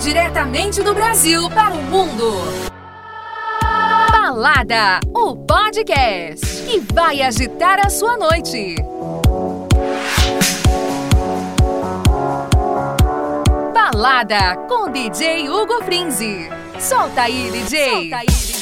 Diretamente do Brasil para o mundo. Balada, o podcast que vai agitar a sua noite. Balada com DJ Hugo Frinzi. Solta aí, DJ. Solta aí, DJ.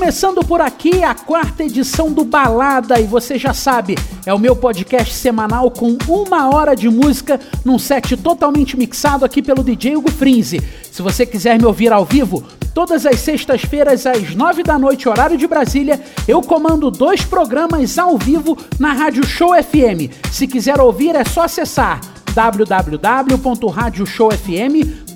Começando por aqui a quarta edição do Balada, e você já sabe, é o meu podcast semanal com uma hora de música num set totalmente mixado aqui pelo DJ Hugo Frinzi. Se você quiser me ouvir ao vivo, todas as sextas-feiras às nove da noite, horário de Brasília, eu comando dois programas ao vivo na Rádio Show FM. Se quiser ouvir, é só acessar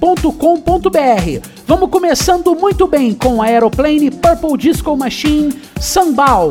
www.radioshowfm.com.br. Vamos começando muito bem com Aeroplane Purple Disco Machine Sambal.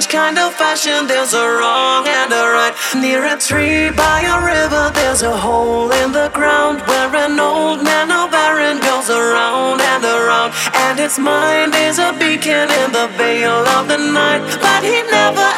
strange kind of fashion. There's a wrong and a right. Near a tree by a river, there's a hole in the ground where an old man of Baron goes around and around. And his mind is a beacon in the veil of the night, but he never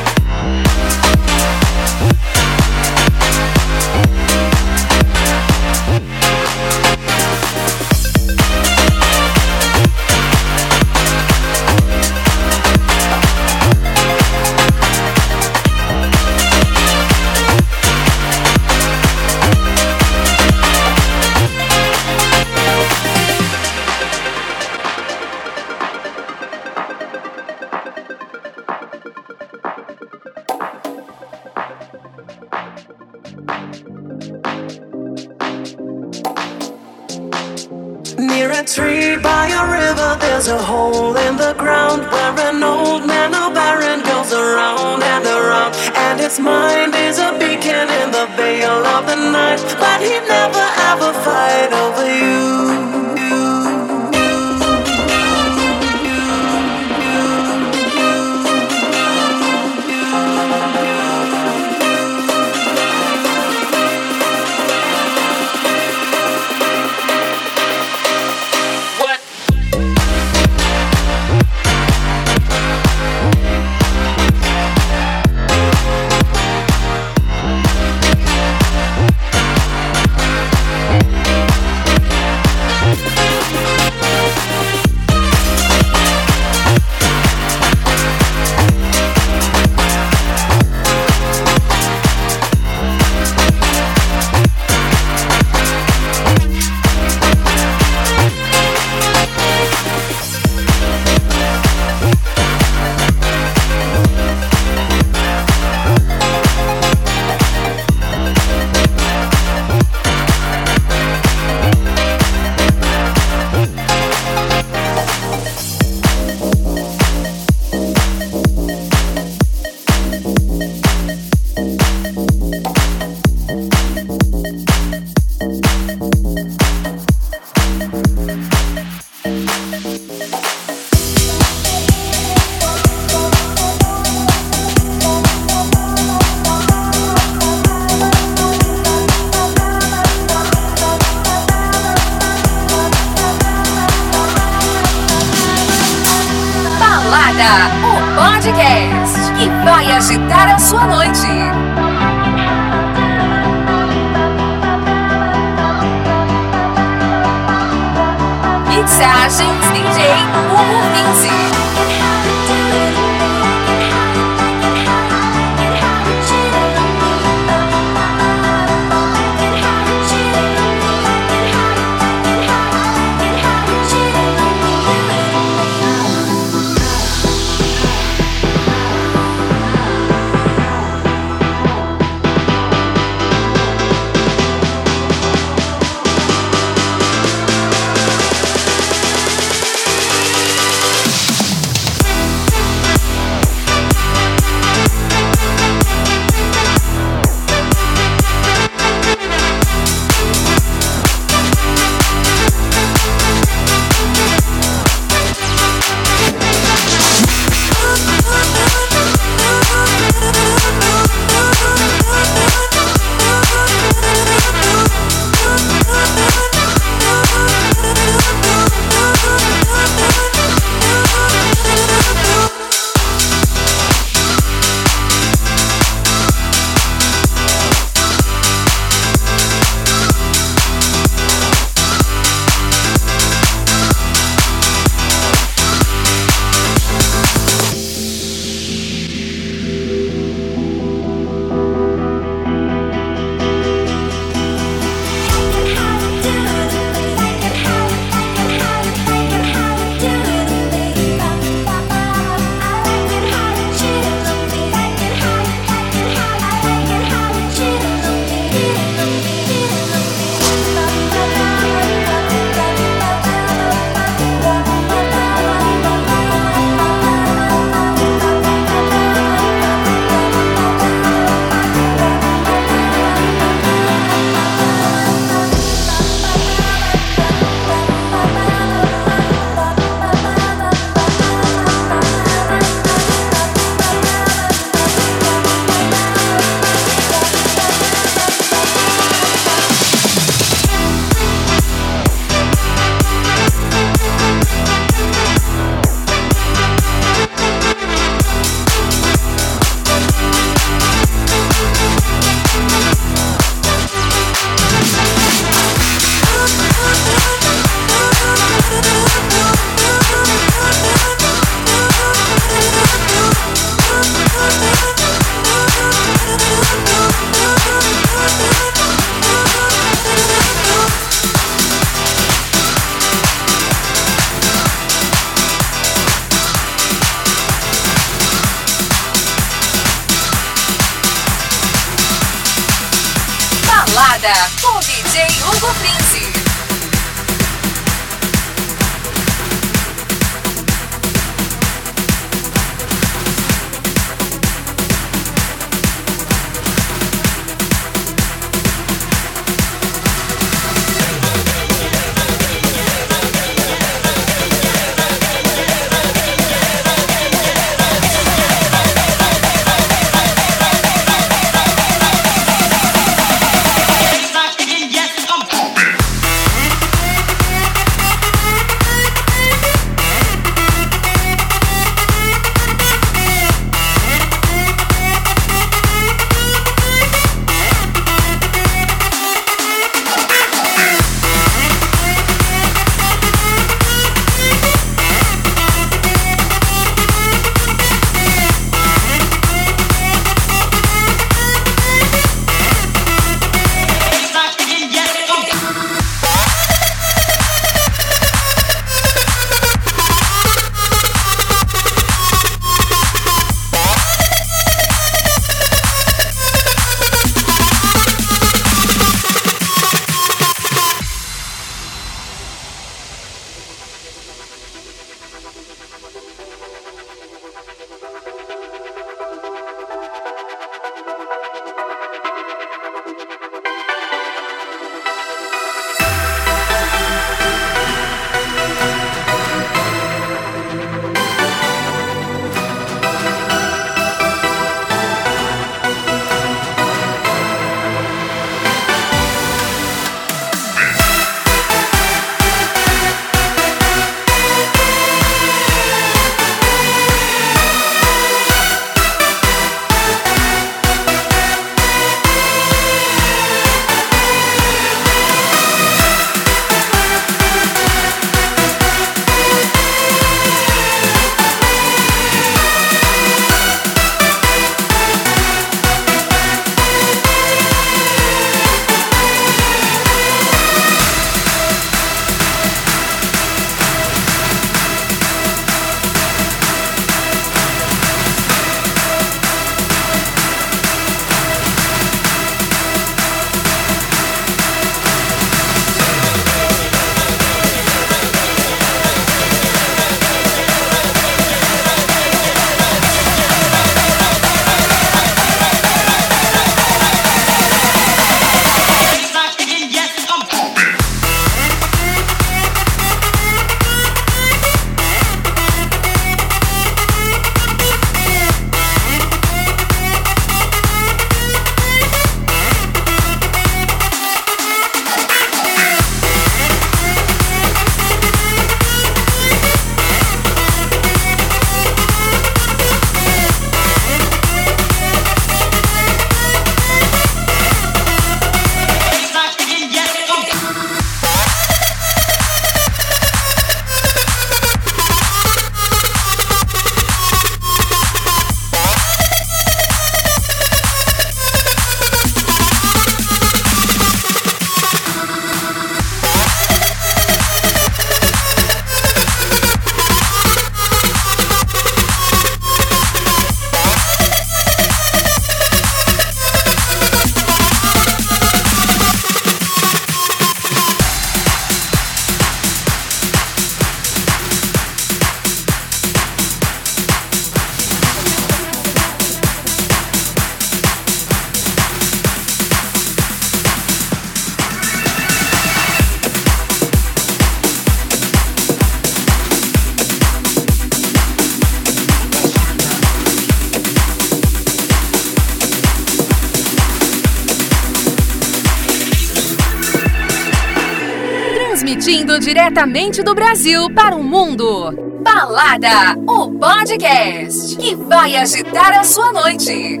diretamente do Brasil para o mundo. Balada, o podcast que vai agitar a sua noite.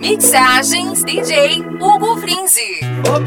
Mixagens DJ Hugo Frinzi. Oh,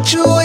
what you.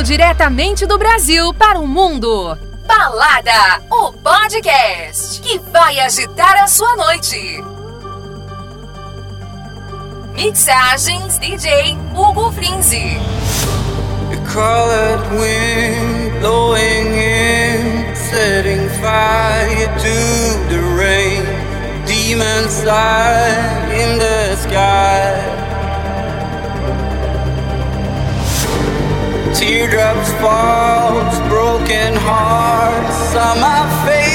Diretamente do Brasil para o mundo. Balada, o podcast que vai agitar a sua noite. Mixagens DJ Hugo Frinzi. Colored wind blowing in, setting fire to the rain. Demons lie in the sky. teardrops falls, broken hearts on my face.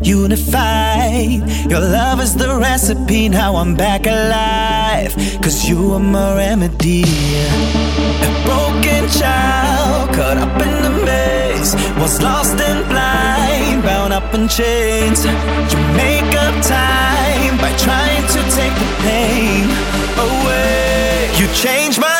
Unified. Your love is the recipe, now I'm back alive. Cause you are my remedy. A broken child, caught up in the maze, was lost and blind, bound up in chains. You make up time by trying to take the pain away. You change my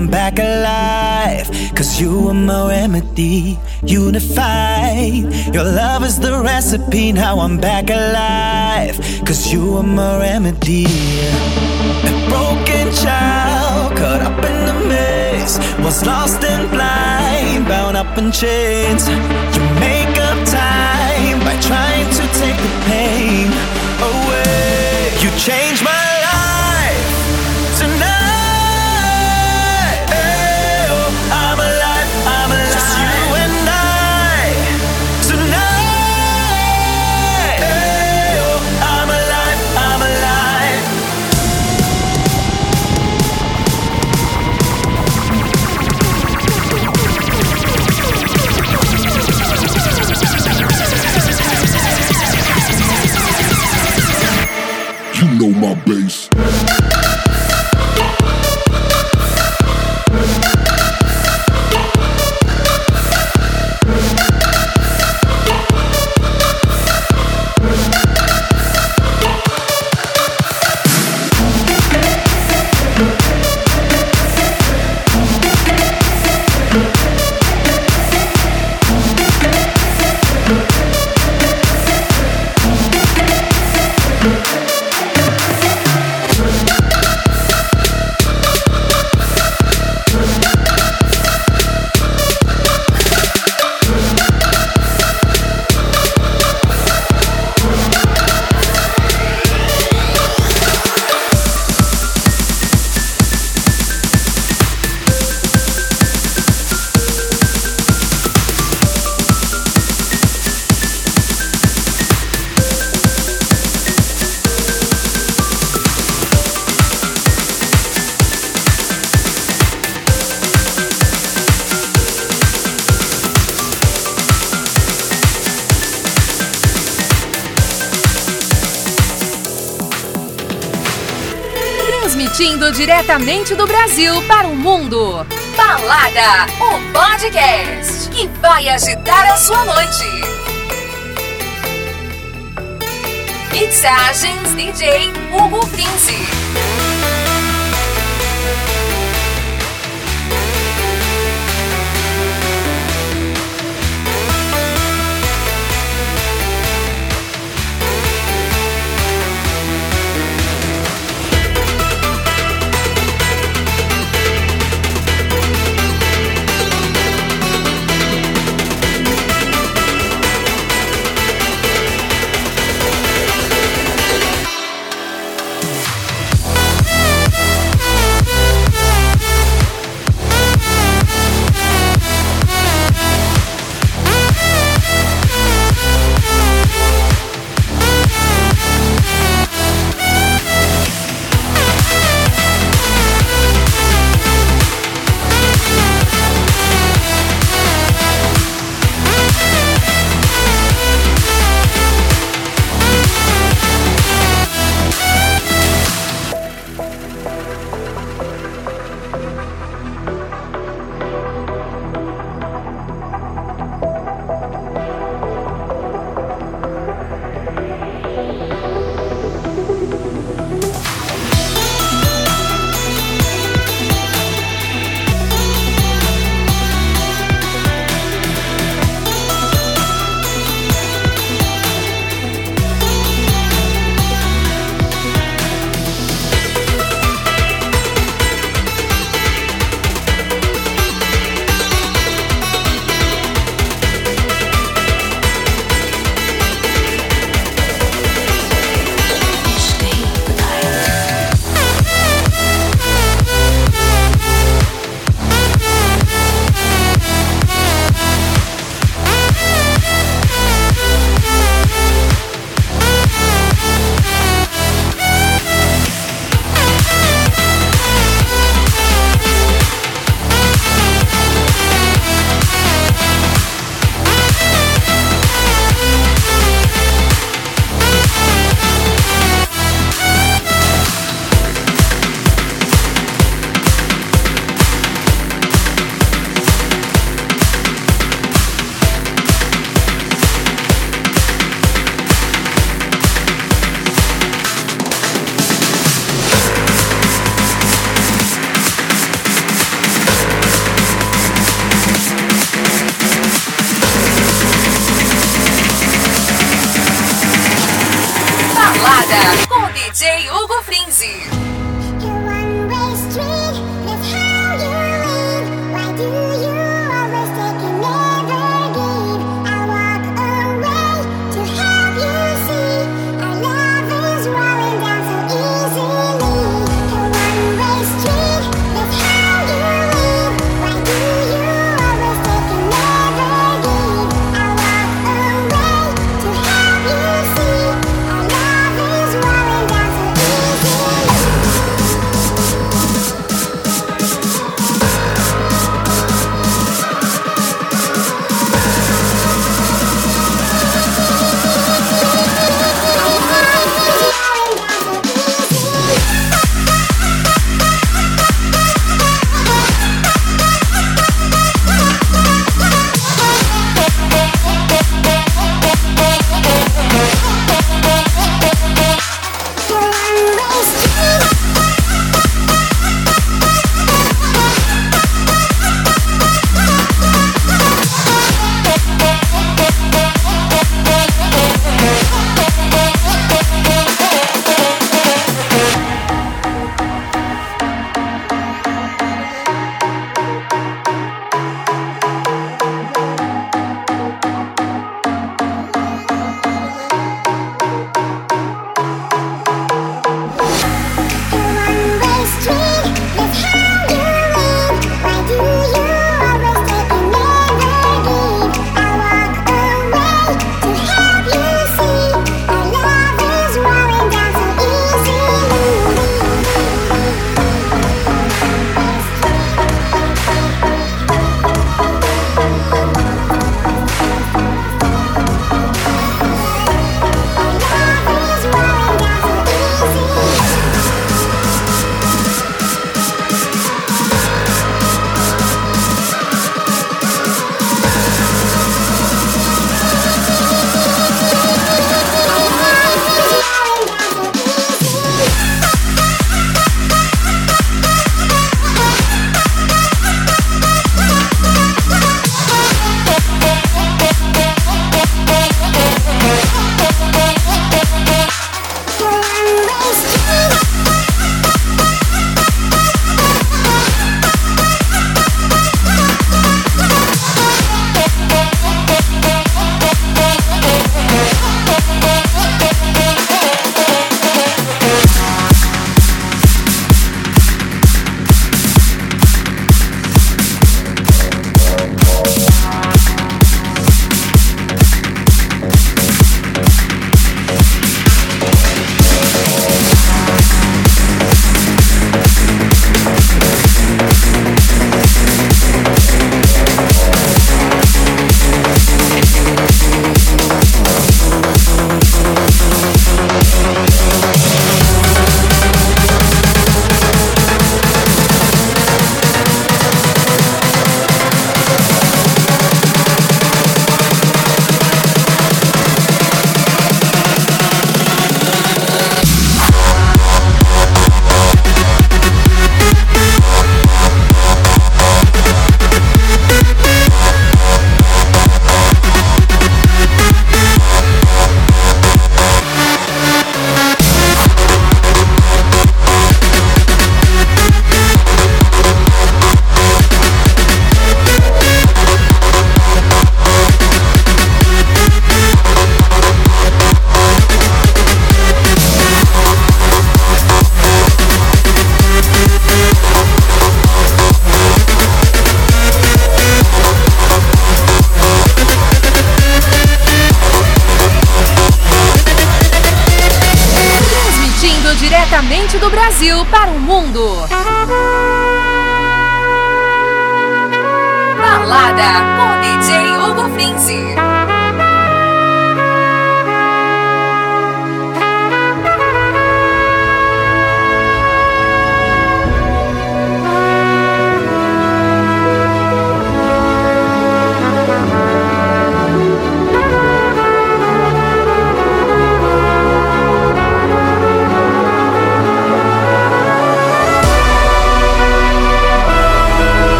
I'm back alive. Cause you are my remedy, unified. Your love is the recipe, now I'm back alive. Cause you are my remedy. A broken child, caught up in the maze, was lost and blind, bound up in chains. You make up time by trying to take the pain away. You change my bass. Diretamente do Brasil para o mundo. Balada, o podcast que vai agitar a sua noite. Mixagens DJ Hugo 15.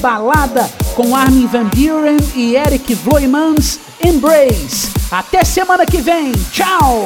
Balada com Armin Van Buren e Eric Vloeimans, Embrace. Até semana que vem, tchau!